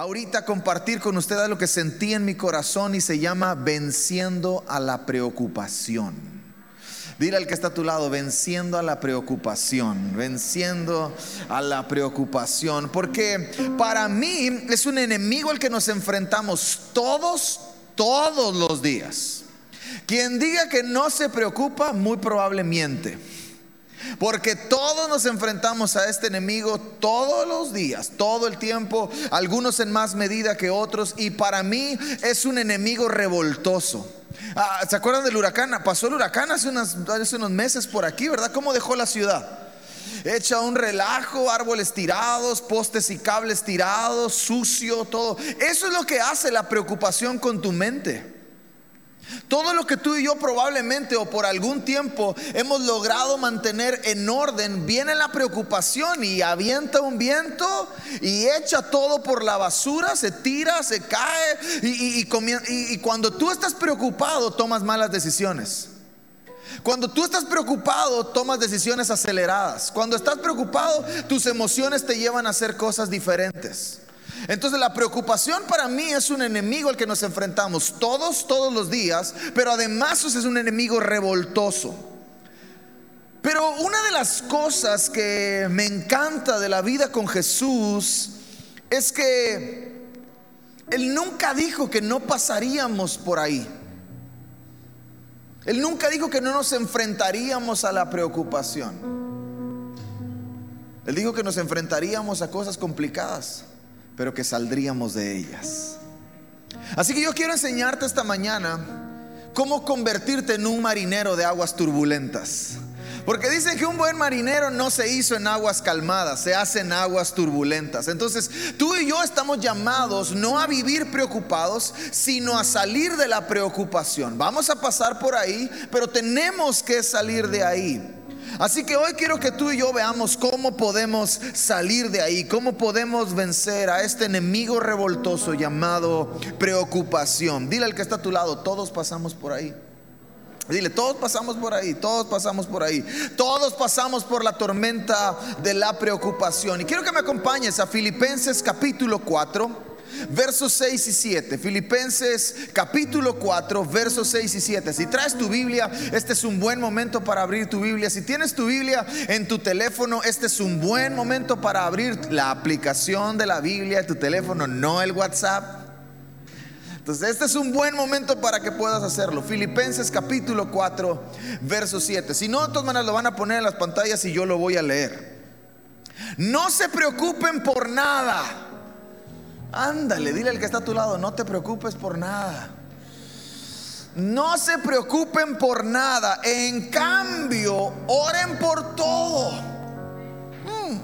ahorita compartir con ustedes lo que sentí en mi corazón y se llama venciendo a la preocupación. Dile al que está a tu lado, venciendo a la preocupación, venciendo a la preocupación. Porque para mí es un enemigo el que nos enfrentamos todos, todos los días. Quien diga que no se preocupa, muy probablemente. Porque todos nos enfrentamos a este enemigo todos los días, todo el tiempo, algunos en más medida que otros, y para mí es un enemigo revoltoso. Ah, ¿Se acuerdan del huracán? Pasó el huracán hace, hace unos meses por aquí, ¿verdad? ¿Cómo dejó la ciudad? Echa un relajo, árboles tirados, postes y cables tirados, sucio, todo. Eso es lo que hace la preocupación con tu mente. Todo lo que tú y yo probablemente o por algún tiempo hemos logrado mantener en orden, viene la preocupación y avienta un viento y echa todo por la basura, se tira, se cae y, y cuando tú estás preocupado tomas malas decisiones. Cuando tú estás preocupado, tomas decisiones aceleradas. Cuando estás preocupado, tus emociones te llevan a hacer cosas diferentes. Entonces la preocupación para mí es un enemigo al que nos enfrentamos todos, todos los días, pero además es un enemigo revoltoso. Pero una de las cosas que me encanta de la vida con Jesús es que Él nunca dijo que no pasaríamos por ahí. Él nunca dijo que no nos enfrentaríamos a la preocupación. Él dijo que nos enfrentaríamos a cosas complicadas pero que saldríamos de ellas. Así que yo quiero enseñarte esta mañana cómo convertirte en un marinero de aguas turbulentas. Porque dicen que un buen marinero no se hizo en aguas calmadas, se hace en aguas turbulentas. Entonces, tú y yo estamos llamados no a vivir preocupados, sino a salir de la preocupación. Vamos a pasar por ahí, pero tenemos que salir de ahí. Así que hoy quiero que tú y yo veamos cómo podemos salir de ahí, cómo podemos vencer a este enemigo revoltoso llamado preocupación. Dile al que está a tu lado, todos pasamos por ahí. Dile, todos pasamos por ahí, todos pasamos por ahí, todos pasamos por la tormenta de la preocupación. Y quiero que me acompañes a Filipenses capítulo 4 versos 6 y 7. Filipenses capítulo 4, versos 6 y 7. Si traes tu Biblia, este es un buen momento para abrir tu Biblia. Si tienes tu Biblia en tu teléfono, este es un buen momento para abrir la aplicación de la Biblia en tu teléfono, no el WhatsApp. Entonces, este es un buen momento para que puedas hacerlo. Filipenses capítulo 4, verso 7. Si no, de todas maneras lo van a poner en las pantallas y yo lo voy a leer. No se preocupen por nada Ándale, dile al que está a tu lado, no te preocupes por nada. No se preocupen por nada. En cambio, oren por todo. Hmm.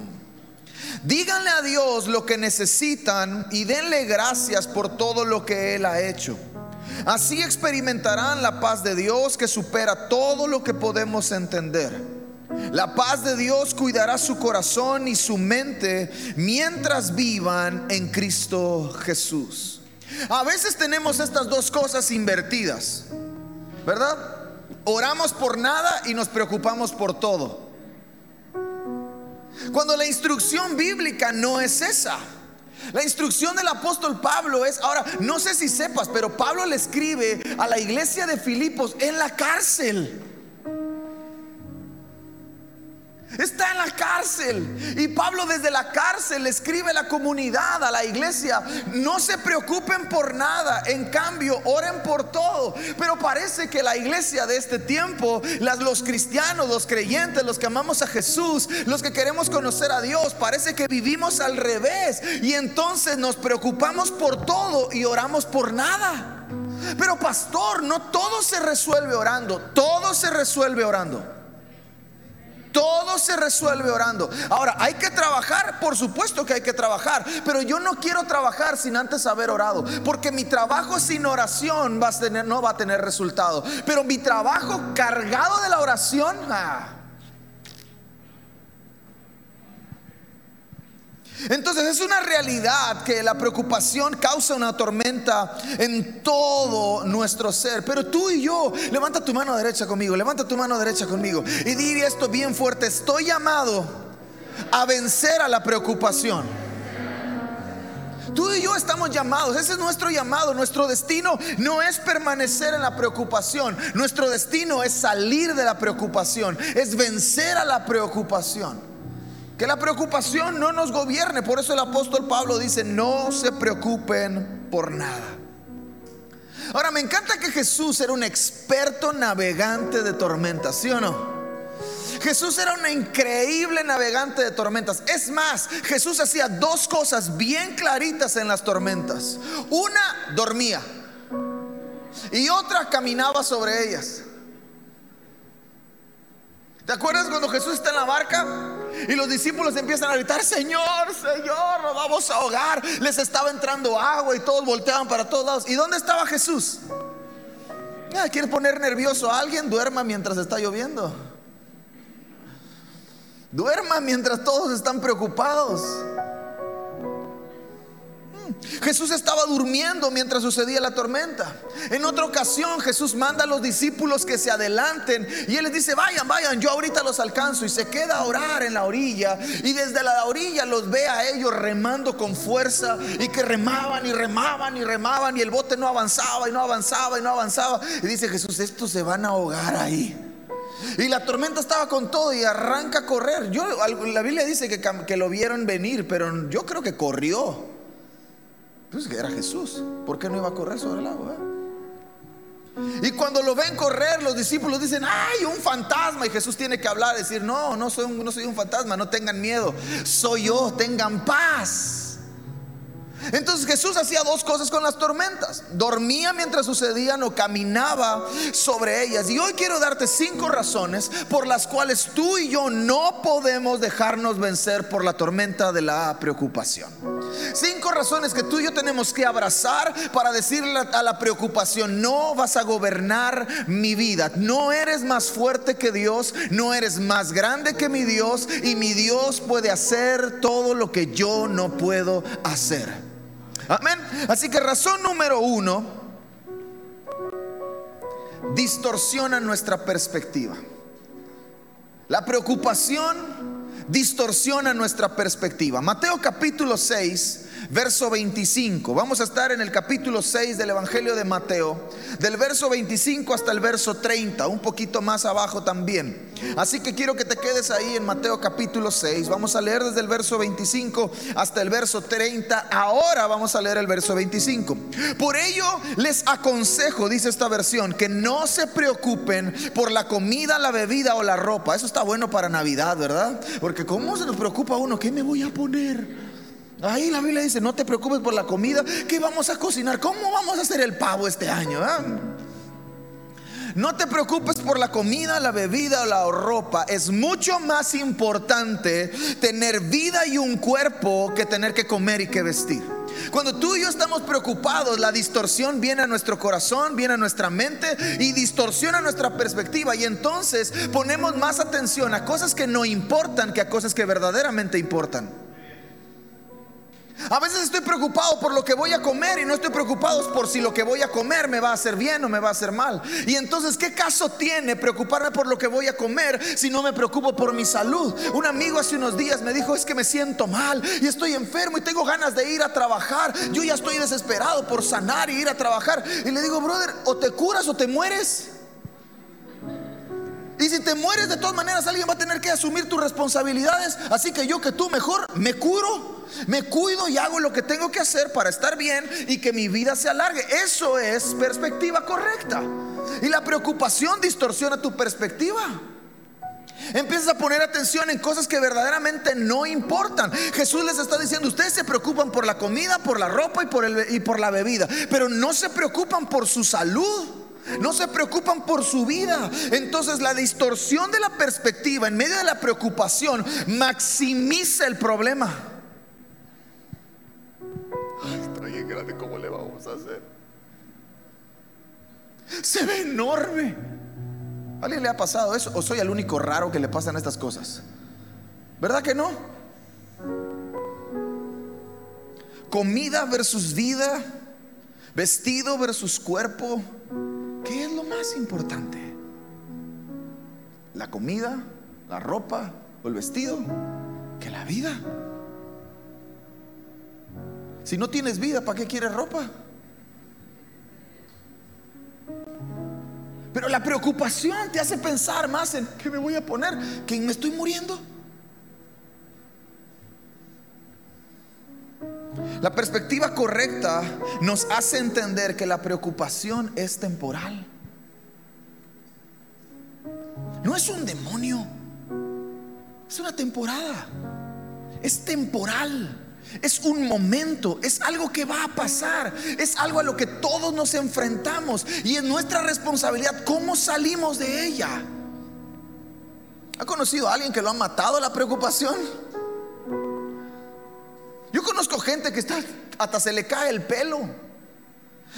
Díganle a Dios lo que necesitan y denle gracias por todo lo que Él ha hecho. Así experimentarán la paz de Dios que supera todo lo que podemos entender. La paz de Dios cuidará su corazón y su mente mientras vivan en Cristo Jesús. A veces tenemos estas dos cosas invertidas, ¿verdad? Oramos por nada y nos preocupamos por todo. Cuando la instrucción bíblica no es esa. La instrucción del apóstol Pablo es, ahora, no sé si sepas, pero Pablo le escribe a la iglesia de Filipos en la cárcel. Está en la cárcel. Y Pablo desde la cárcel le escribe a la comunidad, a la iglesia, no se preocupen por nada, en cambio, oren por todo. Pero parece que la iglesia de este tiempo, los cristianos, los creyentes, los que amamos a Jesús, los que queremos conocer a Dios, parece que vivimos al revés. Y entonces nos preocupamos por todo y oramos por nada. Pero pastor, no todo se resuelve orando, todo se resuelve orando. Todo se resuelve orando. Ahora, ¿hay que trabajar? Por supuesto que hay que trabajar. Pero yo no quiero trabajar sin antes haber orado. Porque mi trabajo sin oración no va a tener resultado. Pero mi trabajo cargado de la oración... Ah, Entonces es una realidad que la preocupación causa una tormenta en todo nuestro ser. Pero tú y yo, levanta tu mano derecha conmigo, levanta tu mano derecha conmigo y di esto bien fuerte, estoy llamado a vencer a la preocupación. Tú y yo estamos llamados, ese es nuestro llamado, nuestro destino no es permanecer en la preocupación, nuestro destino es salir de la preocupación, es vencer a la preocupación. Que la preocupación no nos gobierne, por eso el apóstol Pablo dice, no se preocupen por nada. Ahora, me encanta que Jesús era un experto navegante de tormentas, ¿sí o no? Jesús era un increíble navegante de tormentas. Es más, Jesús hacía dos cosas bien claritas en las tormentas. Una, dormía. Y otra, caminaba sobre ellas. ¿Te acuerdas cuando Jesús está en la barca? Y los discípulos empiezan a gritar, Señor, Señor, nos vamos a ahogar. Les estaba entrando agua y todos volteaban para todos lados. ¿Y dónde estaba Jesús? ¿Quieres poner nervioso a alguien? Duerma mientras está lloviendo. Duerma mientras todos están preocupados. Jesús estaba durmiendo mientras sucedía la tormenta. En otra ocasión Jesús manda a los discípulos que se adelanten y él les dice, vayan, vayan, yo ahorita los alcanzo y se queda a orar en la orilla y desde la orilla los ve a ellos remando con fuerza y que remaban y remaban y remaban y el bote no avanzaba y no avanzaba y no avanzaba. Y dice Jesús, estos se van a ahogar ahí. Y la tormenta estaba con todo y arranca a correr. Yo, la Biblia dice que, que lo vieron venir, pero yo creo que corrió. Pues era Jesús. ¿Por qué no iba a correr sobre el agua? Y cuando lo ven correr, los discípulos dicen, ay, un fantasma. Y Jesús tiene que hablar, decir, no, no soy no soy un fantasma, no tengan miedo. Soy yo, tengan paz. Entonces Jesús hacía dos cosas con las tormentas. Dormía mientras sucedían o caminaba sobre ellas. Y hoy quiero darte cinco razones por las cuales tú y yo no podemos dejarnos vencer por la tormenta de la preocupación. Cinco razones que tú y yo tenemos que abrazar para decirle a la preocupación, no vas a gobernar mi vida. No eres más fuerte que Dios, no eres más grande que mi Dios y mi Dios puede hacer todo lo que yo no puedo hacer. Amén. Así que razón número uno, distorsiona nuestra perspectiva. La preocupación distorsiona nuestra perspectiva. Mateo capítulo 6, verso 25. Vamos a estar en el capítulo 6 del Evangelio de Mateo, del verso 25 hasta el verso 30, un poquito más abajo también. Así que quiero que te quedes ahí en Mateo capítulo 6. Vamos a leer desde el verso 25 hasta el verso 30. Ahora vamos a leer el verso 25. Por ello les aconsejo, dice esta versión, que no se preocupen por la comida, la bebida o la ropa. Eso está bueno para Navidad, ¿verdad? Porque ¿cómo se nos preocupa uno? ¿Qué me voy a poner? Ahí la Biblia dice, no te preocupes por la comida, ¿qué vamos a cocinar? ¿Cómo vamos a hacer el pavo este año? Ah? No te preocupes por la comida, la bebida o la ropa. Es mucho más importante tener vida y un cuerpo que tener que comer y que vestir. Cuando tú y yo estamos preocupados, la distorsión viene a nuestro corazón, viene a nuestra mente y distorsiona nuestra perspectiva. Y entonces ponemos más atención a cosas que no importan que a cosas que verdaderamente importan. A veces estoy preocupado por lo que voy a comer y no estoy preocupado por si lo que voy a comer me va a hacer bien o me va a hacer mal. Y entonces, ¿qué caso tiene preocuparme por lo que voy a comer si no me preocupo por mi salud? Un amigo hace unos días me dijo, es que me siento mal y estoy enfermo y tengo ganas de ir a trabajar. Yo ya estoy desesperado por sanar y ir a trabajar. Y le digo, brother, o te curas o te mueres. Y si te mueres de todas maneras, alguien va a tener que asumir tus responsabilidades. Así que yo que tú mejor me curo, me cuido y hago lo que tengo que hacer para estar bien y que mi vida se alargue. Eso es perspectiva correcta. Y la preocupación distorsiona tu perspectiva. Empiezas a poner atención en cosas que verdaderamente no importan. Jesús les está diciendo, ustedes se preocupan por la comida, por la ropa y por, el, y por la bebida, pero no se preocupan por su salud. No se preocupan por su vida. Entonces la distorsión de la perspectiva en medio de la preocupación maximiza el problema. Ay, grande, ¿cómo le vamos a hacer? Se ve enorme. ¿A alguien le ha pasado eso? ¿O soy el único raro que le pasan estas cosas? ¿Verdad que no? Comida versus vida, vestido versus cuerpo, ¿Qué es lo más importante? ¿La comida, la ropa o el vestido? Que la vida. Si no tienes vida, ¿para qué quieres ropa? Pero la preocupación te hace pensar más en qué me voy a poner que me estoy muriendo. La perspectiva correcta nos hace entender que la preocupación es temporal. No es un demonio, es una temporada, es temporal. Es un momento, es algo que va a pasar, es algo a lo que todos nos enfrentamos y es nuestra responsabilidad cómo salimos de ella. ¿Ha conocido a alguien que lo ha matado la preocupación? Yo conozco gente que está hasta se le cae el pelo,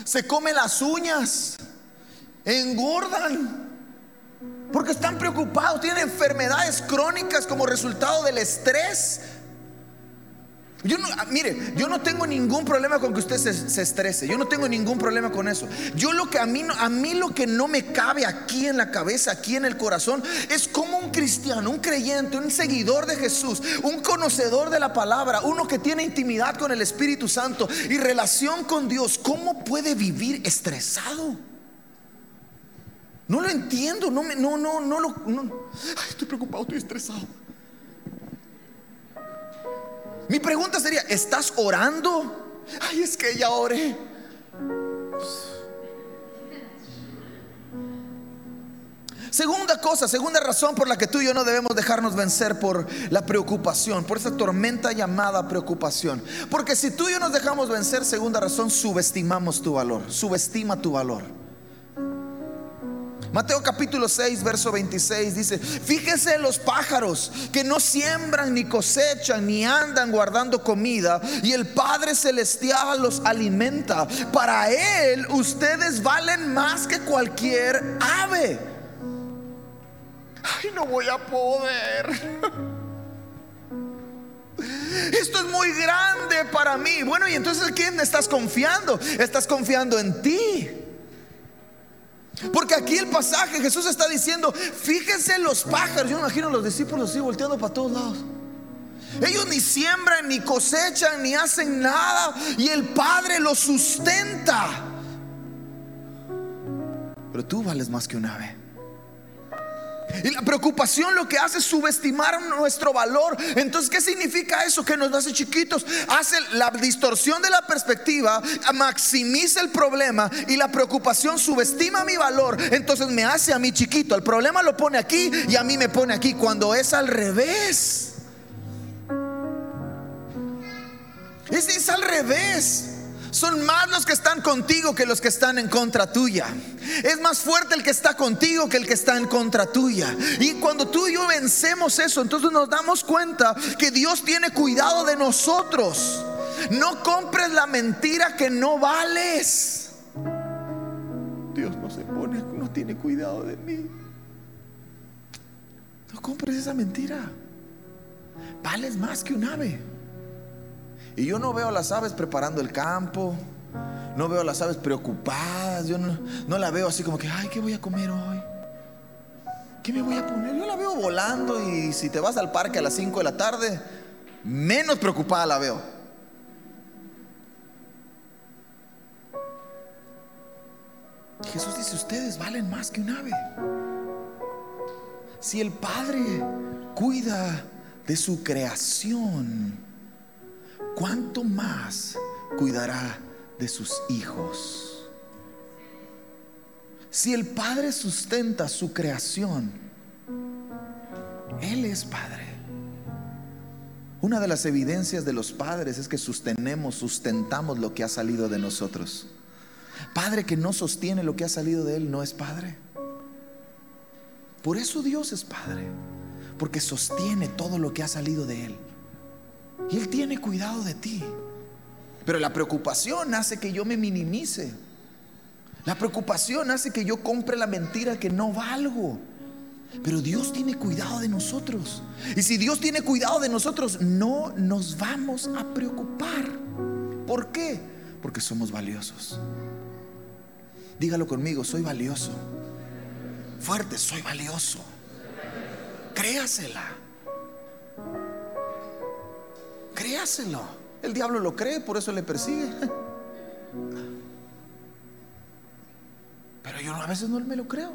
se come las uñas, engordan. Porque están preocupados, tienen enfermedades crónicas como resultado del estrés, yo no, ah, mire, yo no tengo ningún problema con que usted se, estrese. Yo no tengo ningún problema con eso. Yo lo que a mí, a mí lo que no me cabe aquí en la cabeza, aquí en el corazón, es como un cristiano, un creyente, un seguidor de Jesús, un conocedor de la palabra, uno que tiene intimidad con el Espíritu Santo y relación con Dios, ¿cómo puede vivir estresado? No lo entiendo, no no, no, no lo, estoy preocupado, estoy estresado. Mi pregunta sería, ¿estás orando? Ay, es que ya oré. Segunda cosa, segunda razón por la que tú y yo no debemos dejarnos vencer por la preocupación, por esa tormenta llamada preocupación. Porque si tú y yo nos dejamos vencer, segunda razón, subestimamos tu valor, subestima tu valor. Mateo capítulo 6, verso 26 dice, fíjese los pájaros que no siembran ni cosechan ni andan guardando comida y el Padre Celestial los alimenta. Para Él ustedes valen más que cualquier ave. Ay, no voy a poder. Esto es muy grande para mí. Bueno, y entonces ¿quién estás confiando? Estás confiando en ti. Porque aquí el pasaje Jesús está diciendo, fíjense los pájaros. Yo imagino a los discípulos así volteando para todos lados. Ellos ni siembran, ni cosechan, ni hacen nada. Y el Padre los sustenta. Pero tú vales más que un ave. Y la preocupación lo que hace es subestimar nuestro valor. Entonces, ¿qué significa eso? Que nos hace chiquitos. Hace la distorsión de la perspectiva, maximiza el problema y la preocupación subestima mi valor. Entonces me hace a mí chiquito. El problema lo pone aquí y a mí me pone aquí. Cuando es al revés. Es, es al revés. Son más los que están contigo que los que están en contra tuya. Es más fuerte el que está contigo que el que está en contra tuya. Y cuando tú y yo vencemos eso, entonces nos damos cuenta que Dios tiene cuidado de nosotros. No compres la mentira que no vales. Dios no se pone, no tiene cuidado de mí. No compres esa mentira. Vales más que un ave. Y yo no veo a las aves preparando el campo, no veo a las aves preocupadas, yo no, la veo así como que, ay, ¿qué voy a comer hoy? ¿Qué me voy a poner? Yo la veo volando y si te vas al parque a las 5 de la tarde, menos preocupada la veo. Jesús dice, ustedes valen más que un ave. Si el Padre cuida de su creación, ¿cuánto más cuidará de sus hijos? Si el Padre sustenta su creación, Él es Padre. Una de las evidencias de los padres es que sostenemos, sustentamos lo que ha salido de nosotros. Padre que no sostiene lo que ha salido de Él no es Padre. Por eso Dios es Padre, porque sostiene todo lo que ha salido de Él. Y Él tiene cuidado de ti. Pero la preocupación hace que yo me minimice. La preocupación hace que yo compre la mentira que no valgo. Pero Dios tiene cuidado de nosotros. Y si Dios tiene cuidado de nosotros, no nos vamos a preocupar. ¿Por qué? Porque somos valiosos. Dígalo conmigo, soy valioso. Fuerte, soy valioso. Créasela. Créaselo. El diablo lo cree, por eso le persigue. Pero yo a veces no me lo creo.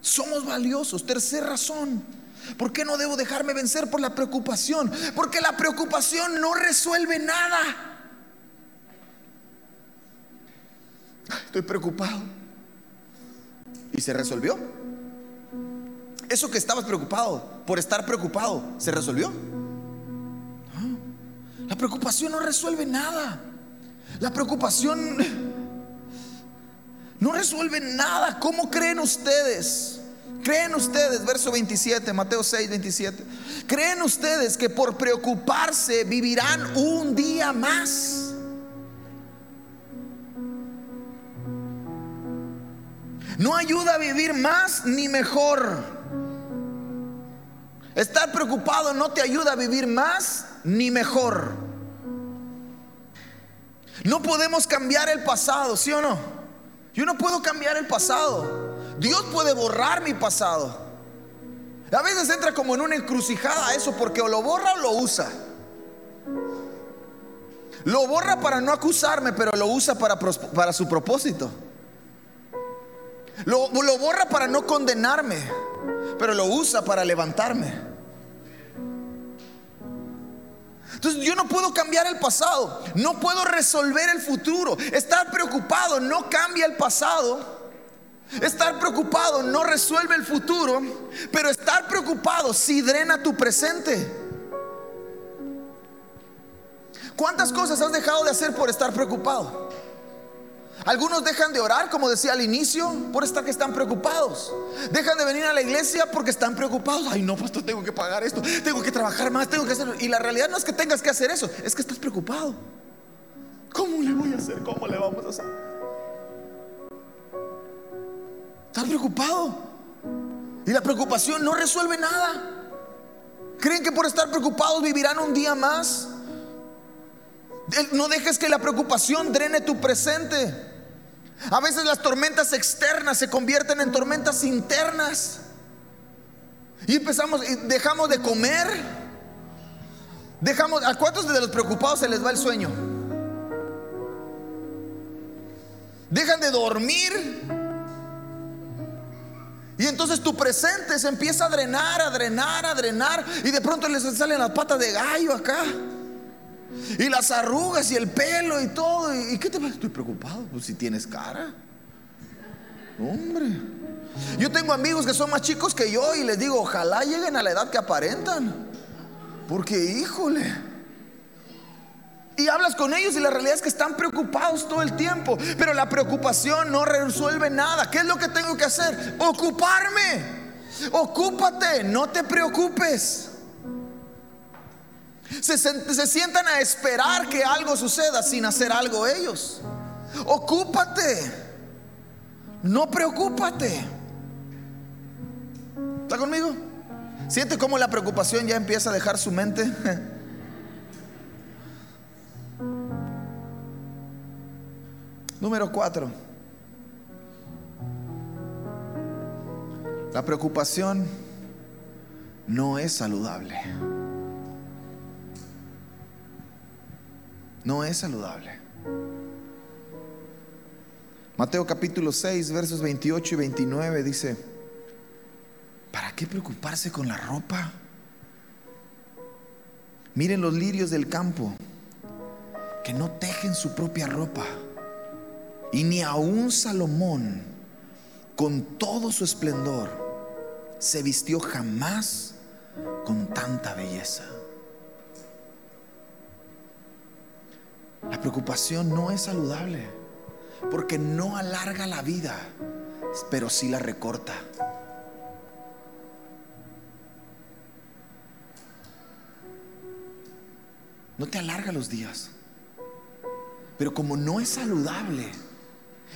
Somos valiosos. Tercera razón. ¿Por qué no debo dejarme vencer por la preocupación? Porque la preocupación no resuelve nada. Estoy preocupado. ¿Y se resolvió? Eso que estabas preocupado, por estar preocupado, ¿se resolvió? La preocupación no resuelve nada. La preocupación no resuelve nada. ¿Cómo creen ustedes? ¿Creen ustedes, verso 27, Mateo 6, 27? ¿Creen ustedes que por preocuparse vivirán un día más? No ayuda a vivir más ni mejor. Estar preocupado no te ayuda a vivir más ni mejor. No podemos cambiar el pasado, ¿sí o no? Yo no puedo cambiar el pasado. Dios puede borrar mi pasado. A veces entra como en una encrucijada eso porque o lo borra o lo usa. Lo borra para no acusarme, pero lo usa para, para su propósito. Lo, lo borra para no condenarme, pero lo usa para levantarme. Entonces yo no puedo cambiar el pasado, no puedo resolver el futuro. Estar preocupado no cambia el pasado. Estar preocupado no resuelve el futuro, pero estar preocupado sí drena tu presente. ¿Cuántas cosas has dejado de hacer por estar preocupado? Algunos dejan de orar, como decía al inicio, por estar que están preocupados. Dejan de venir a la iglesia porque están preocupados. Ay, no, pastor, tengo que pagar esto, tengo que trabajar más, tengo que hacerlo. Y la realidad no es que tengas que hacer eso, es que estás preocupado. ¿Cómo le voy a hacer? ¿Cómo le vamos a hacer? Estás preocupado. Y la preocupación no resuelve nada. ¿Creen que por estar preocupados vivirán un día más? No dejes que la preocupación drene tu presente. A veces las tormentas externas se convierten en tormentas internas. Y empezamos, dejamos de comer. Dejamos, ¿a cuántos de los preocupados se les va el sueño? Dejan de dormir. Y entonces tu presente se empieza a drenar, a drenar, a drenar. Y de pronto les salen las patas de gallo acá. Y las arrugas y el pelo y todo. ¿Y qué te pasa? Estoy preocupado. Pues si tienes cara. Hombre. Yo tengo amigos que son más chicos que yo y les digo, ojalá lleguen a la edad que aparentan. Porque, híjole. Y hablas con ellos y la realidad es que están preocupados todo el tiempo. Pero la preocupación no resuelve nada. ¿Qué es lo que tengo que hacer? Ocuparme. Ocúpate, no te preocupes. Se, sientan a esperar que algo suceda sin hacer algo ellos. Ocúpate. No preocúpate. ¿Está conmigo? ¿Siente cómo la preocupación ya empieza a dejar su mente? Número cuatro. La preocupación no es saludable. No es saludable. Mateo capítulo 6, versos 28 y 29 dice, ¿para qué preocuparse con la ropa? Miren los lirios del campo, que no tejen su propia ropa, y ni aun Salomón, con todo su esplendor, se vistió jamás con tanta belleza. La preocupación no es saludable porque no alarga la vida, pero sí la recorta. No te alarga los días, pero como no es saludable,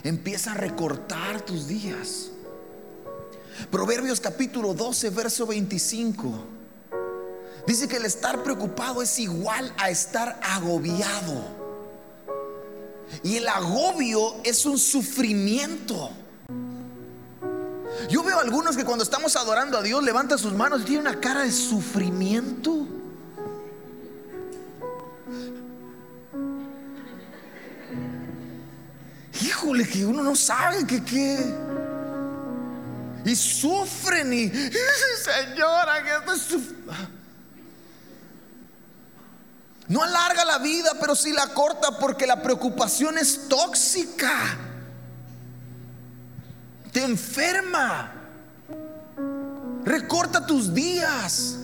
empieza a recortar tus días. Proverbios capítulo 12, verso 25. Dice que el estar preocupado es igual a estar agobiado. Y el agobio es un sufrimiento. Yo veo algunos que cuando estamos adorando a Dios levantan sus manos y tienen una cara de sufrimiento. Híjole, que uno no sabe que qué. Y sufren y, señora, que esto es sufrimiento. No alarga la vida, pero sí la corta porque la preocupación es tóxica. Te enferma. Recorta tus días.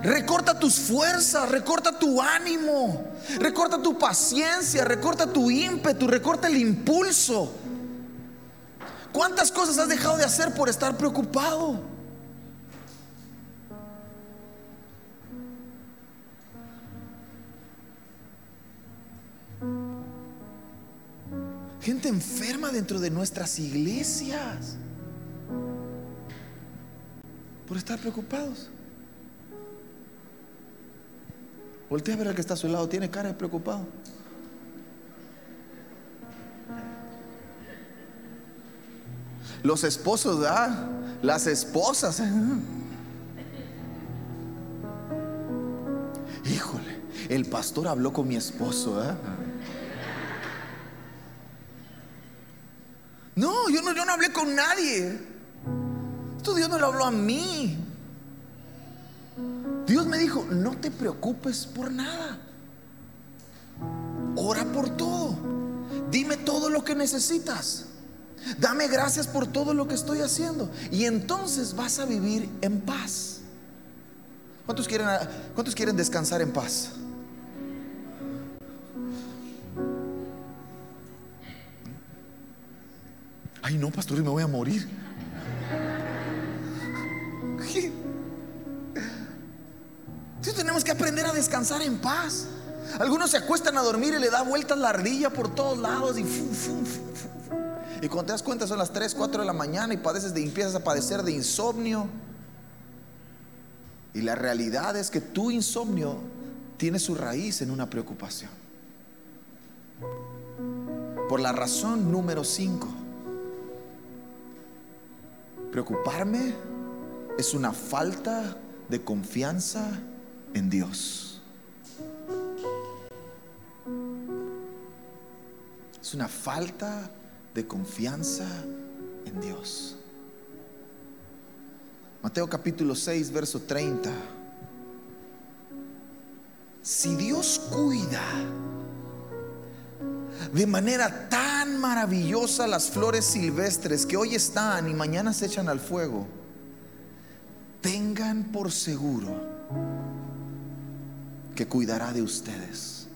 Recorta tus fuerzas, recorta tu ánimo, recorta tu paciencia, recorta tu ímpetu, recorta el impulso. ¿Cuántas cosas has dejado de hacer por estar preocupado? Gente enferma dentro de nuestras iglesias por estar preocupados. Voltea a ver al que está a su lado, tiene cara de preocupado. Los esposos, ¿ah? Las esposas. Híjole, el pastor habló con mi esposo, ¿ah? No, yo no, yo no hablé con nadie. Esto Dios no lo habló a mí. Dios me dijo, no te preocupes por nada. Ora por todo. Dime todo lo que necesitas. Dame gracias por todo lo que estoy haciendo. Y entonces vas a vivir en paz. ¿Cuántos quieren, cuántos quieren descansar en paz? Ay, no, pastor, me voy a morir. tenemos que aprender a descansar en paz. Algunos se acuestan a dormir y le da vueltas la ardilla por todos lados y y cuando te das cuenta son las 3, 4 de la mañana y padeces de empiezas a padecer de insomnio. Y la realidad es que tu insomnio tiene su raíz en una preocupación. Por la razón número 5. Preocuparme es una falta de confianza en Dios. Es una falta de confianza en Dios. Mateo capítulo 6, verso 30. Si Dios cuida de manera tan maravillosa las flores silvestres que hoy están y mañana se echan al fuego, tengan por seguro que cuidará de ustedes.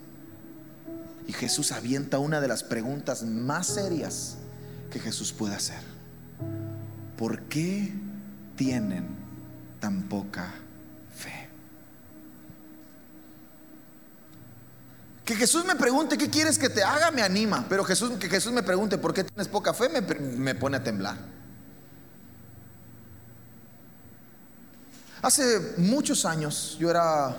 Y Jesús avienta una de las preguntas más serias que Jesús puede hacer. ¿Por qué tienen tan poca fe? Que Jesús me pregunte qué quieres que te haga me anima, pero Jesús, que Jesús me pregunte por qué tienes poca fe me, me pone a temblar. Hace muchos años yo era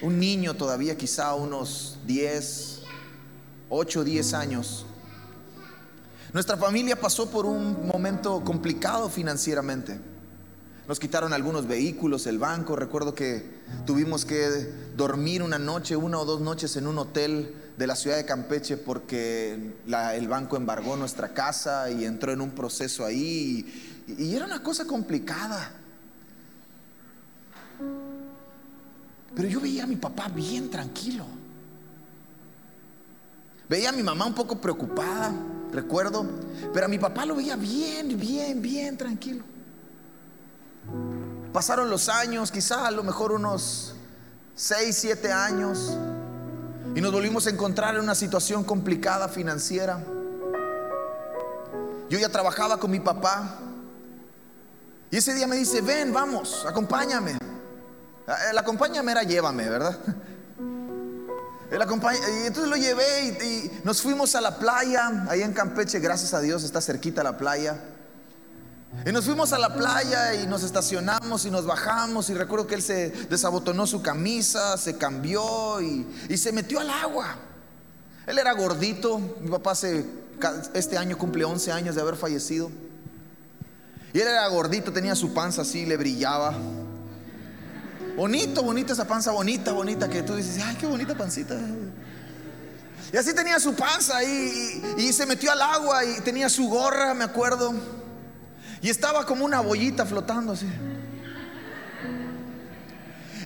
un niño todavía, quizá unos 10, 8 o 10 años. Nuestra familia pasó por un momento complicado financieramente. Nos quitaron algunos vehículos, el banco. Recuerdo que tuvimos que dormir una noche, una o dos noches en un hotel de la ciudad de Campeche porque el banco embargó nuestra casa y entró en un proceso ahí. y era una cosa complicada. Pero yo veía a mi papá bien tranquilo. Veía a mi mamá un poco preocupada, recuerdo, pero a mi papá lo veía bien, bien, bien tranquilo. Pasaron los años, quizá a lo mejor unos 6, 7 años, y nos volvimos a encontrar en una situación complicada financiera. Yo ya trabajaba con mi papá, y ese día me dice, ven, vamos, acompáñame. El acompáñame era llévame, ¿verdad? y entonces lo llevé y, nos fuimos a la playa, ahí en Campeche, gracias a Dios está cerquita la playa. Y nos fuimos a la playa y nos estacionamos y nos bajamos y recuerdo que él se desabotonó su camisa, se cambió y, se metió al agua. Él era gordito, mi papá este año cumple 11 años de haber fallecido. Y él era gordito, tenía su panza así, le brillaba. Bonito, bonita esa panza bonita, bonita que tú dices, ay, qué bonita pancita. Y así tenía su panza y, y, se metió al agua y tenía su gorra, me acuerdo. Y estaba como una bollita flotando así.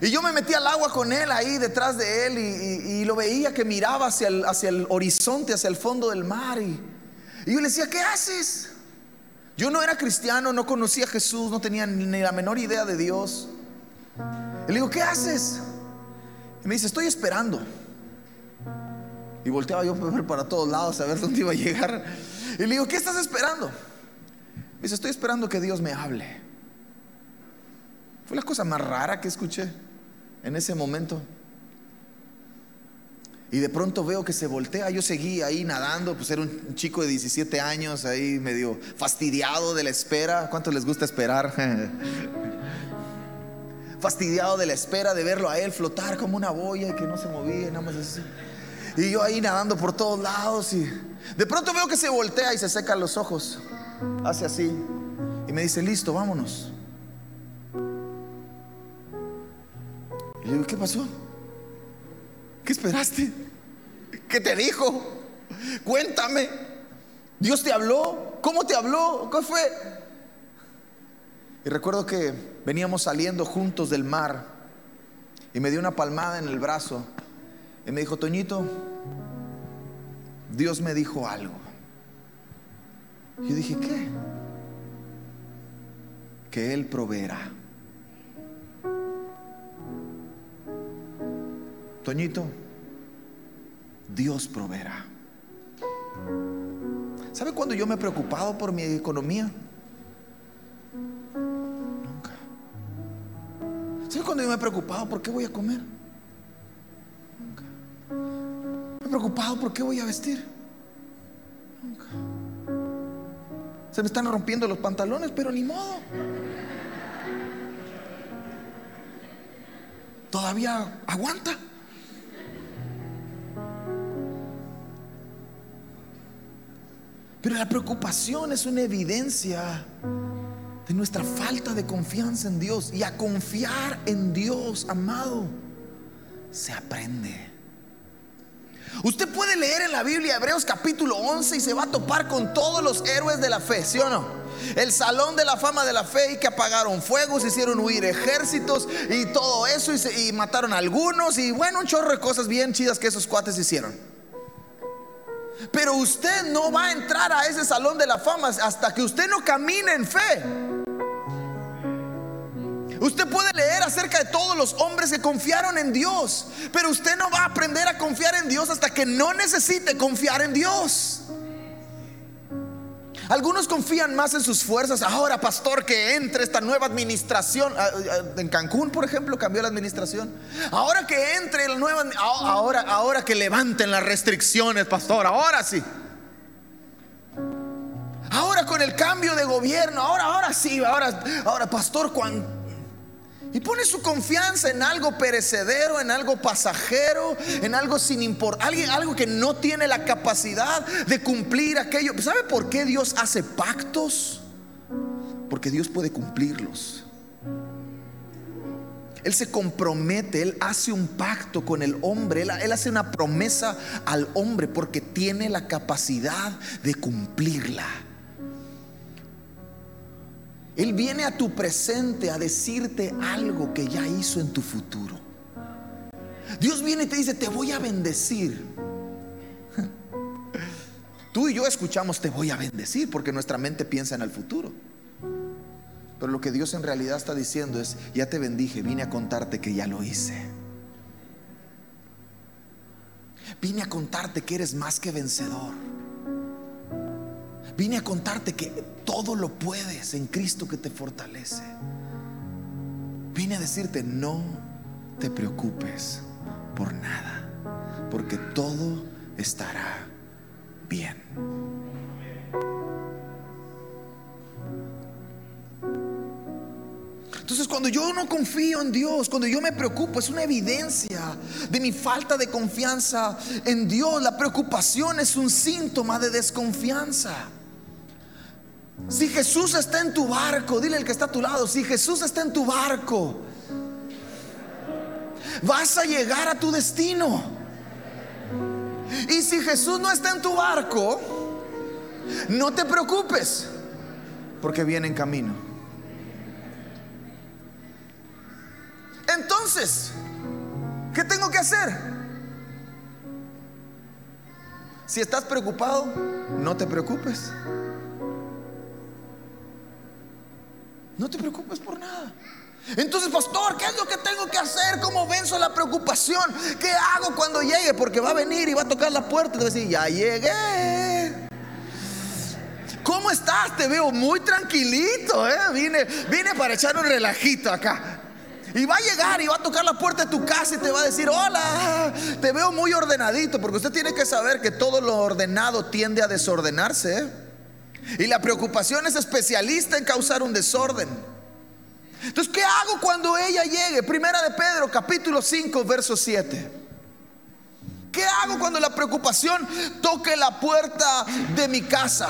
Y yo me metí al agua con él ahí detrás de él y, lo veía que miraba hacia el, hacia el, horizonte, hacia el fondo del mar. Y, y yo le decía, ¿qué haces? Yo no era cristiano, no conocía a Jesús, no tenía ni la menor idea de Dios. Y le digo, ¿qué haces? Y me dice, estoy esperando. Y volteaba yo para todos lados a ver dónde iba a llegar. Y le digo, ¿qué estás esperando? Dice, estoy esperando que Dios me hable. Fue la cosa más rara que escuché en ese momento. Y de pronto veo que se voltea, yo seguí ahí nadando, pues era un chico de 17 años, ahí medio fastidiado de la espera. ¿Cuánto les gusta esperar? fastidiado de la espera de verlo a él flotar como una boya y que no se movía, nada más así. Y yo ahí nadando por todos lados y de pronto veo que se voltea y se seca los ojos, hace así y me dice, listo, vámonos. Y le digo, ¿qué pasó? ¿Qué esperaste? ¿Qué te dijo? Cuéntame. ¿Dios te habló? ¿Cómo te habló? ¿Qué fue? Y recuerdo que veníamos saliendo juntos del mar y me dio una palmada en el brazo y me dijo, Toñito, Dios me dijo algo. Yo dije, ¿qué? Que Él proveerá. Toñito, Dios proveerá. ¿Sabe cuando yo me he preocupado por mi economía? Nunca. ¿Sabe cuando yo me he preocupado por qué voy a comer? Nunca. Me he preocupado por qué voy a vestir. Nunca. Se me están rompiendo los pantalones, pero ni modo. Todavía aguanta. Pero la preocupación es una evidencia de nuestra falta de confianza en Dios. Y a confiar en Dios, amado, se aprende. Usted puede leer en la Biblia Hebreos capítulo 11 y se va a topar con todos los héroes de la fe, ¿sí o no? El salón de la fama de la fe y que apagaron fuegos, hicieron huir ejércitos y todo eso y, mataron a algunos y bueno, un chorro de cosas bien chidas que esos cuates hicieron. Pero usted no va a entrar a ese salón de la fama hasta que usted no camine en fe. Usted puede leer acerca de todos los hombres que confiaron en Dios, pero usted no va a aprender a confiar en Dios hasta que no necesite confiar en Dios. Algunos confían más en sus fuerzas. Ahora, pastor, que entre esta nueva administración. Ah, ah, en Cancún, por ejemplo, cambió la administración. Ahora que entre la nueva. Ahora, ahora que levanten las restricciones, pastor. Ahora sí. Ahora con el cambio de gobierno. Ahora, ahora sí. Ahora, ahora, pastor, cuando y pone su confianza en algo perecedero, en algo pasajero, en algo sin importar, algo que no tiene la capacidad de cumplir aquello. ¿Sabe por qué Dios hace pactos? Porque Dios puede cumplirlos. Él se compromete, Él hace un pacto con el hombre, él, él, hace una promesa al hombre porque tiene la capacidad de cumplirla. Él viene a tu presente a decirte algo que ya hizo en tu futuro. Dios viene y te dice, te voy a bendecir. Tú y yo escuchamos, te voy a bendecir, porque nuestra mente piensa en el futuro. Pero lo que Dios en realidad está diciendo es, ya te bendije, vine a contarte que ya lo hice. Vine a contarte que eres más que vencedor. Vine a contarte que todo lo puedes en Cristo que te fortalece. Vine a decirte, no te preocupes por nada, porque todo estará bien. Entonces cuando yo no confío en Dios, cuando yo me preocupo, es una evidencia de mi falta de confianza en Dios. La preocupación es un síntoma de desconfianza. Si Jesús está en tu barco, dile al que está a tu lado, si Jesús está en tu barco, vas a llegar a tu destino. Y si Jesús no está en tu barco, no te preocupes, porque viene en camino. Entonces, ¿qué tengo que hacer? Si estás preocupado, no te preocupes. No te preocupes por nada. Entonces, pastor, ¿qué es lo que tengo que hacer? ¿Cómo venzo la preocupación? ¿Qué hago cuando llegue? Porque va a venir y va a tocar la puerta y te va a decir, ya llegué. ¿Cómo estás? Te veo muy tranquilito, ¿eh? Vine, vine para echar un relajito acá. Y va a llegar y va a tocar la puerta de tu casa y te va a decir, hola, te veo muy ordenadito, porque usted tiene que saber que todo lo ordenado tiende a desordenarse. ¿eh? Y la preocupación es especialista en causar un desorden. Entonces, ¿qué hago cuando ella llegue? Primera de Pedro, capítulo 5, verso 7. ¿Qué hago cuando la preocupación toque la puerta de mi casa?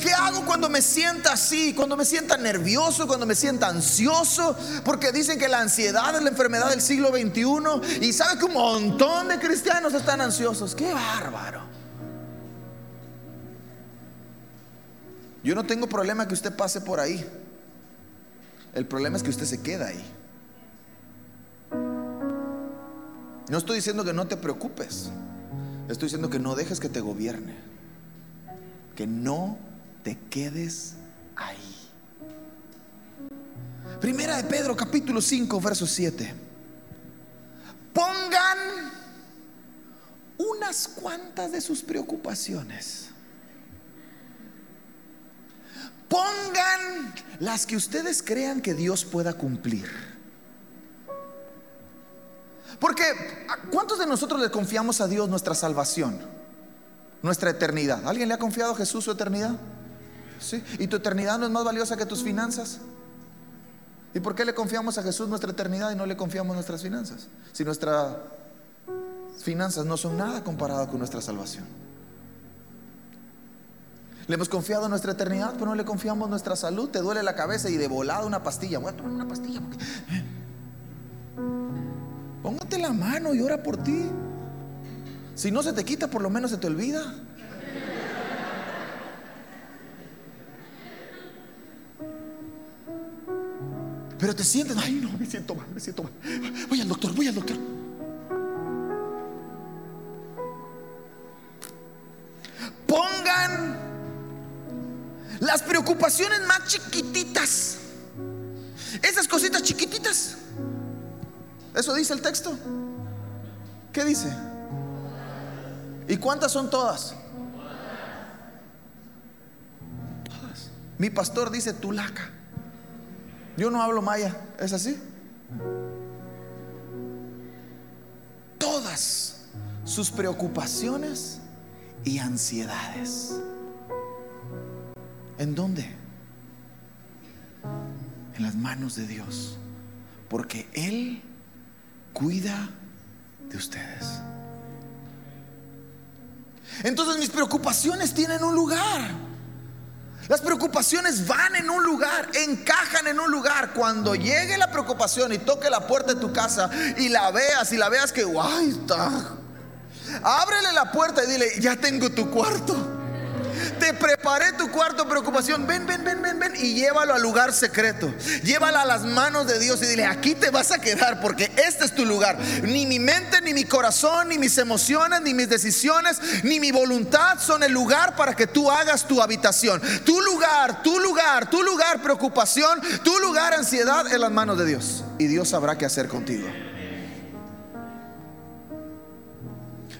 ¿Qué hago cuando me sienta así? Cuando me sienta nervioso, cuando me sienta ansioso. Porque dicen que la ansiedad es la enfermedad del siglo XXI. Y sabe que un montón de cristianos están ansiosos. ¡Qué bárbaro! Yo no tengo problema que usted pase por ahí. El problema es que usted se queda ahí. No estoy diciendo que no te preocupes. Estoy diciendo que no dejes que te gobierne. Que no te quedes ahí. Primera de Pedro capítulo 5 verso 7. Pongan unas cuantas de sus preocupaciones Pongan las que ustedes crean que Dios pueda cumplir. Porque, ¿cuántos de nosotros le confiamos a Dios nuestra salvación? Nuestra eternidad. ¿Alguien le ha confiado a Jesús su eternidad? ¿Sí? ¿Y tu eternidad no es más valiosa que tus finanzas? ¿Y por qué le confiamos a Jesús nuestra eternidad y no le confiamos nuestras finanzas? Si nuestras finanzas no son nada comparadas con nuestra salvación. Le hemos confiado nuestra eternidad, pero no le confiamos nuestra salud. Te duele la cabeza y de volada una pastilla. Voy a tomar una pastilla. Eh. Póngate la mano y ora por ti. Si no se te quita, por lo menos se te olvida. Pero te sientes, ay no, me siento mal, me siento mal. Voy al doctor, voy al doctor. Preocupaciones más chiquititas. Esas cositas chiquititas. Eso dice el texto. ¿Qué dice? ¿Y cuántas son todas? Todas. Mi pastor dice tulaca. Yo no hablo maya. ¿Es así? Todas sus preocupaciones y ansiedades. ¿En dónde? En las manos de Dios. Porque Él cuida de ustedes. Entonces mis preocupaciones tienen un lugar. Las preocupaciones van en un lugar, encajan en un lugar. Cuando llegue la preocupación y toque la puerta de tu casa y la veas y la veas que, guay, está. Ábrele la puerta y dile, ya tengo tu cuarto. Te preparé tu cuarto preocupación. Ven, ven, ven, ven, ven y llévalo al lugar secreto. Llévala a las manos de Dios y dile, aquí te vas a quedar porque este es tu lugar. Ni mi mente, ni mi corazón, ni mis emociones, ni mis decisiones, ni mi voluntad son el lugar para que tú hagas tu habitación. Tu lugar, tu lugar, tu lugar preocupación, tu lugar ansiedad en las manos de Dios. Y Dios sabrá qué hacer contigo.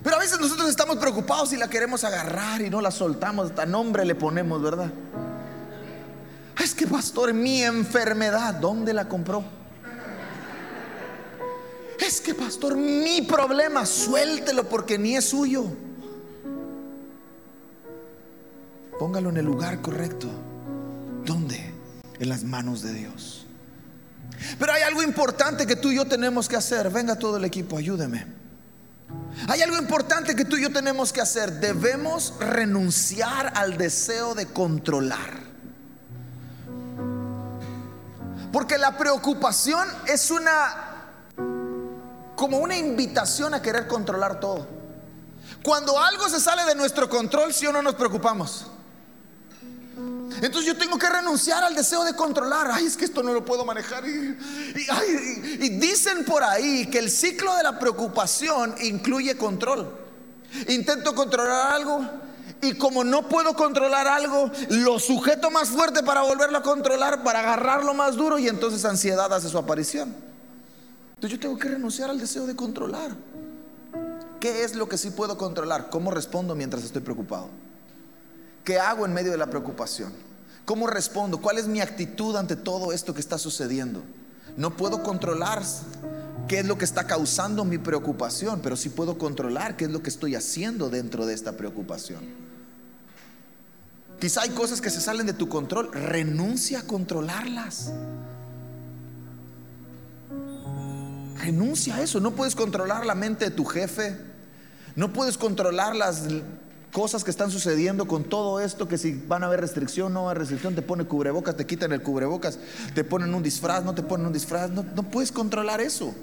Pero a veces nosotros estamos preocupados y la queremos agarrar y no la soltamos, hasta nombre le ponemos, ¿verdad? Es que, pastor, mi enfermedad, ¿dónde la compró? Es que, pastor, mi problema, suéltelo porque ni es suyo. Póngalo en el lugar correcto. ¿Dónde? En las manos de Dios. Pero hay algo importante que tú y yo tenemos que hacer. Venga todo el equipo, ayúdeme. Hay algo importante que tú y yo tenemos que hacer. Debemos renunciar al deseo de controlar. Porque la preocupación es una como una invitación a querer controlar todo. Cuando algo se sale de nuestro control, si o no nos preocupamos. Entonces yo tengo que renunciar al deseo de controlar. Ay, es que esto no lo puedo manejar. Y, dicen por ahí que el ciclo de la preocupación incluye control. Intento controlar algo y como no puedo controlar algo, lo sujeto más fuerte para volverlo a controlar, para agarrarlo más duro y entonces ansiedad hace su aparición. Entonces yo tengo que renunciar al deseo de controlar. ¿Qué es lo que sí puedo controlar? ¿Cómo respondo mientras estoy preocupado? ¿Qué hago en medio de la preocupación? ¿Cómo respondo? ¿Cuál es mi actitud ante todo esto que está sucediendo? No puedo controlar qué es lo que está causando mi preocupación, pero sí puedo controlar qué es lo que estoy haciendo dentro de esta preocupación. Quizá hay cosas que se salen de tu control, renuncia a controlarlas. Renuncia a eso, no puedes controlar la mente de tu jefe, no puedes controlar las cosas que están sucediendo con todo esto, que si van a haber restricción, no hay restricción, te ponen cubrebocas, te quitan el cubrebocas, te ponen un disfraz, no te ponen un disfraz, no puedes controlar eso.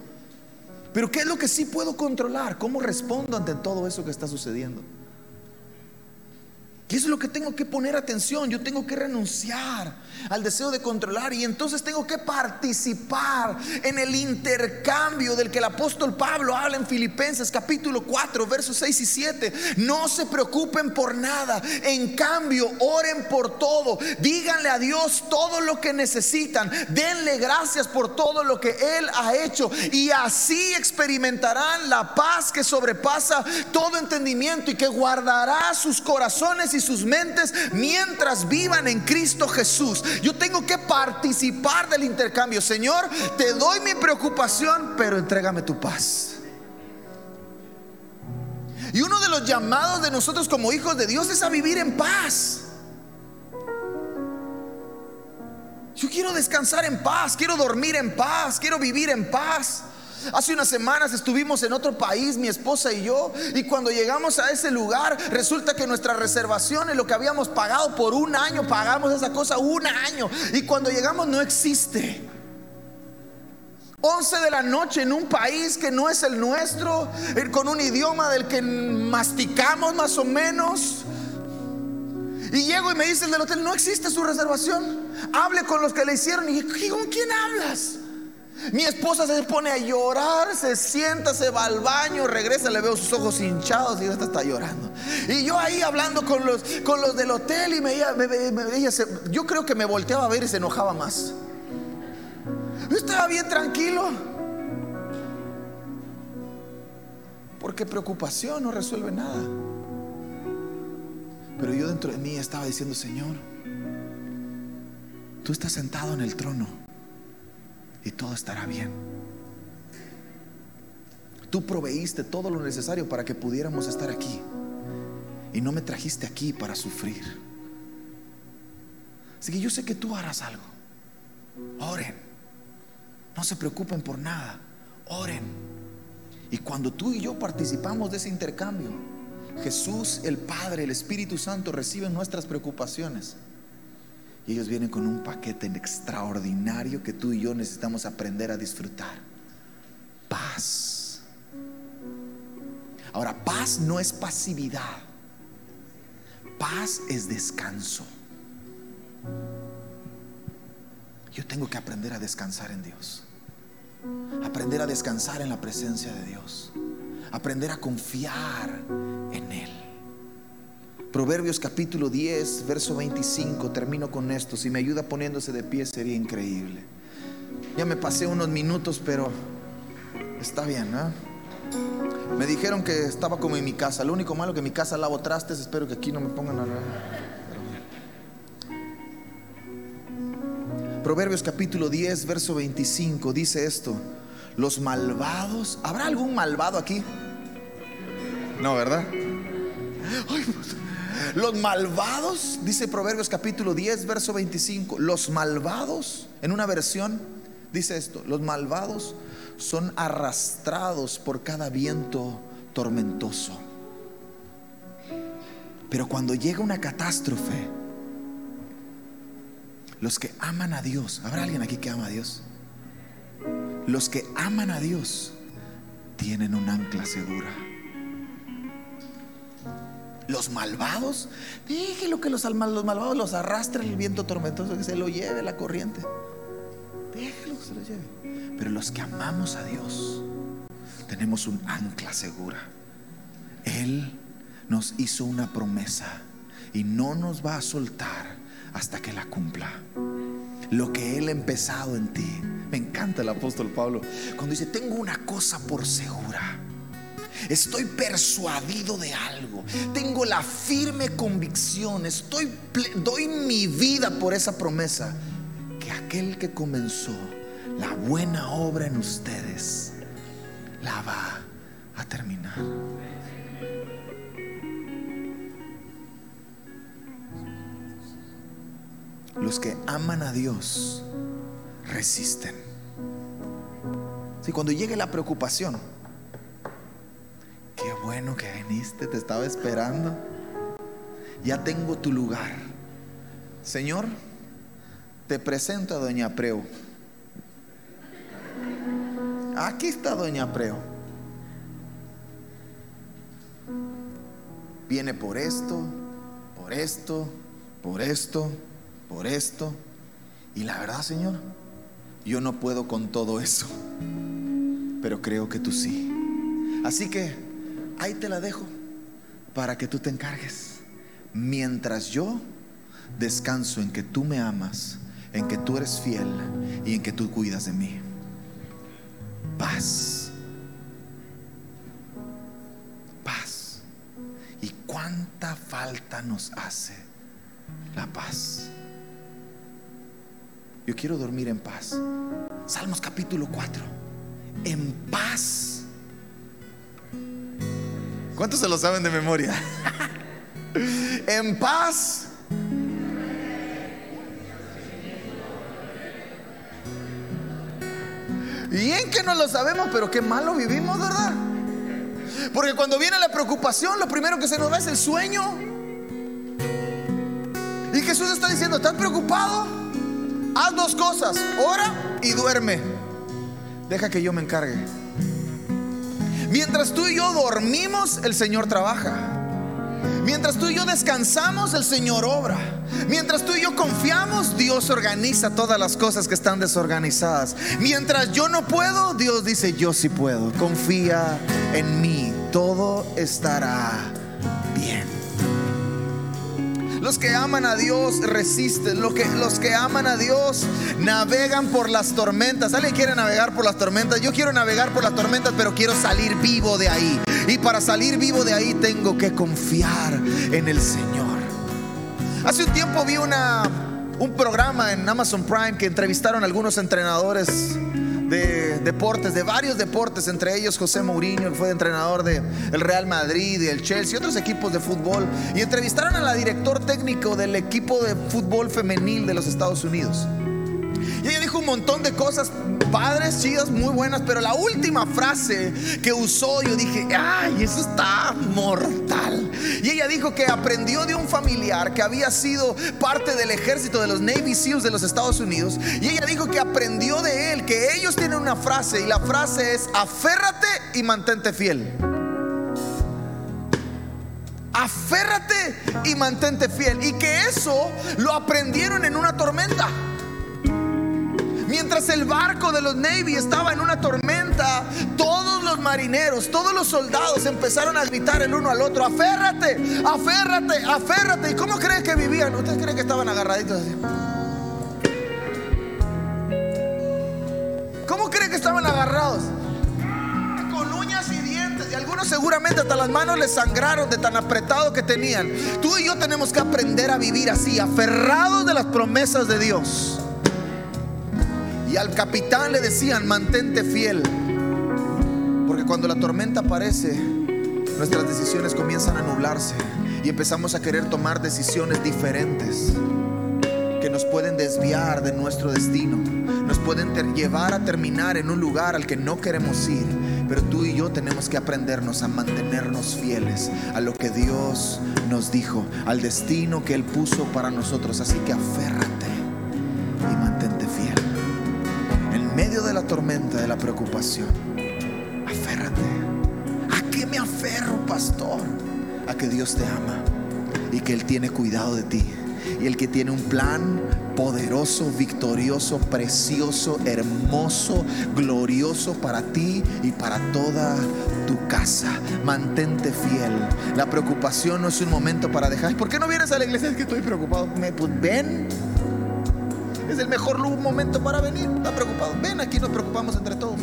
Pero ¿qué es lo que sí puedo controlar? ¿Cómo respondo ante todo eso que está sucediendo? ¿Qué es lo que tengo que poner atención? Yo tengo que renunciar al deseo de controlar y entonces tengo que participar en el intercambio del que el apóstol Pablo habla en Filipenses capítulo 4 versos 6 y 7. No se preocupen por nada, en cambio oren por todo, díganle a Dios todo lo que necesitan, denle gracias por todo lo que Él ha hecho y así experimentarán la paz que sobrepasa todo entendimiento y que guardará sus corazones y sus mentes mientras vivan en Cristo Jesús. Yo tengo que participar del intercambio. Señor, te doy mi preocupación, pero entrégame tu paz. Y uno de los llamados de nosotros como hijos de Dios es a vivir en paz. Yo quiero descansar en paz, quiero dormir en paz, quiero vivir en paz. Hace unas semanas estuvimos en otro país, mi esposa y yo, y cuando llegamos a ese lugar, resulta que nuestras reservaciones, lo que habíamos pagado por un año, pagamos esa cosa un año, y cuando llegamos no existe. 11 de la noche en un país que no es el nuestro, con un idioma del que masticamos más o menos. Y llego y me dice el del hotel, no existe su reservación. Hable con los que le hicieron. Y ¿con quién hablas? Mi esposa se pone a llorar, se sienta, se va al baño, regresa, le veo sus ojos hinchados y esta está llorando. Y yo ahí hablando con los, con los del hotel y me, yo creo que me volteaba a ver y se enojaba más. Yo estaba bien tranquilo. Porque preocupación no resuelve nada. Pero yo dentro de mí estaba diciendo, Señor, tú estás sentado en el trono y todo estará bien. Tú proveíste todo lo necesario para que pudiéramos estar aquí y no me trajiste aquí para sufrir. Así que yo sé que tú harás algo. Oren. No se preocupen por nada. Oren. Y cuando tú y yo participamos de ese intercambio, Jesús, el Padre, el Espíritu Santo reciben nuestras preocupaciones y ellos vienen con un paquete extraordinario que tú y yo necesitamos aprender a disfrutar. Paz. Ahora, paz no es pasividad. Paz es descanso. Yo tengo que aprender a descansar en Dios. Aprender a descansar en la presencia de Dios. Aprender a confiar en Él. Proverbios capítulo 10, verso 25, termino con esto. Si me ayuda poniéndose de pie sería increíble. Ya me pasé unos minutos, pero está bien. Me dijeron que estaba como en mi casa. Lo único malo que en mi casa lavo trastes. Espero que aquí no me pongan a... Proverbios capítulo 10, verso 25 dice esto. Los malvados. ¿Habrá algún malvado aquí? No, ¿verdad? Ay, pues, los malvados, dice Proverbios capítulo 10, verso 25, los malvados, en una versión, dice esto, los malvados son arrastrados por cada viento tormentoso. Pero cuando llega una catástrofe, los que aman a Dios, ¿habrá alguien aquí que ama a Dios? Los que aman a Dios tienen un ancla segura. Los malvados, déjelo que los, los malvados los arrastre el viento tormentoso, que se lo lleve la corriente. Déjelo que se lo lleve. Pero los que amamos a Dios, tenemos un ancla segura. Él nos hizo una promesa y no nos va a soltar hasta que la cumpla. Lo que Él ha empezado en ti. Me encanta el apóstol Pablo cuando dice, tengo una cosa por segura. Estoy persuadido de algo. Tengo la firme convicción. Estoy doy mi vida por esa promesa que aquel que comenzó la buena obra en ustedes la va a terminar. Los que aman a Dios resisten. Si cuando llegue la preocupación, bueno que viniste, te estaba esperando. Ya tengo tu lugar. Señor, te presento a Doña Preo. Aquí está Doña Preo. Viene por esto, por esto, por esto, por esto. Y la verdad, Señor, yo no puedo con todo eso. Pero creo que tú sí. Así que ahí te la dejo para que tú te encargues. Mientras yo descanso en que tú me amas, en que tú eres fiel y en que tú cuidas de mí. Paz. Paz. ¿Y cuánta falta nos hace la paz? Yo quiero dormir en paz. Salmos capítulo 4. En paz. ¿Cuántos se lo saben de memoria? en paz. Y en que no lo sabemos, pero qué malo vivimos, ¿verdad? Porque cuando viene la preocupación, lo primero que se nos da es el sueño. Y Jesús está diciendo, ¿estás preocupado? Haz dos cosas, ora y duerme. Deja que yo me encargue. Mientras tú y yo dormimos, el Señor trabaja. Mientras tú y yo descansamos, el Señor obra. Mientras tú y yo confiamos, Dios organiza todas las cosas que están desorganizadas. Mientras yo no puedo, Dios dice, yo sí puedo. Confía en mí. Todo estará. Los que aman a Dios resisten. Los que, los que aman a Dios navegan por las tormentas. ¿Alguien quiere navegar por las tormentas? Yo quiero navegar por las tormentas, pero quiero salir vivo de ahí. Y para salir vivo de ahí tengo que confiar en el Señor. Hace un tiempo vi una, un programa en Amazon Prime que entrevistaron algunos entrenadores de deportes, de varios deportes, entre ellos José Mourinho, fue entrenador del Real Madrid y el Chelsea, otros equipos de fútbol, y entrevistaron al director técnico del equipo de fútbol femenil de los Estados Unidos. Y ella un montón de cosas padres, chidas, muy buenas, pero la última frase que usó, yo dije, ay, eso está mortal. Y ella dijo que aprendió de un familiar que había sido parte del ejército de los Navy SEALs de los Estados Unidos. Y ella dijo que aprendió de él que ellos tienen una frase y la frase es, aférrate y mantente fiel. Aférrate y mantente fiel. Y que eso lo aprendieron en una tormenta. Mientras el barco de los Navy estaba en una tormenta, todos los marineros, todos los soldados empezaron a gritar el uno al otro, aférrate, aférrate, aférrate. ¿Y cómo creen que vivían? ¿Ustedes creen que estaban agarraditos así? ¿Cómo creen que estaban agarrados? Con uñas y dientes. Y algunos seguramente hasta las manos les sangraron de tan apretado que tenían. Tú y yo tenemos que aprender a vivir así, aferrados de las promesas de Dios. Y al capitán le decían, mantente fiel. Porque cuando la tormenta aparece, nuestras decisiones comienzan a nublarse y empezamos a querer tomar decisiones diferentes que nos pueden desviar de nuestro destino, nos pueden llevar a terminar en un lugar al que no queremos ir. Pero tú y yo tenemos que aprendernos a mantenernos fieles a lo que Dios nos dijo, al destino que Él puso para nosotros. Así que aférrate de la tormenta, de la preocupación, aférrate. ¿A qué me aferro, pastor? a que Dios te ama y que Él tiene cuidado de ti. Y el que tiene un plan poderoso, victorioso, precioso, hermoso, glorioso para ti y para toda tu casa. Mantente fiel. La preocupación no es un momento para dejar. ¿Por qué no vienes a la iglesia? Es que estoy preocupado. Pues ven. Es el mejor momento para venir. Está preocupado. Ven, aquí nos preocupamos entre todos.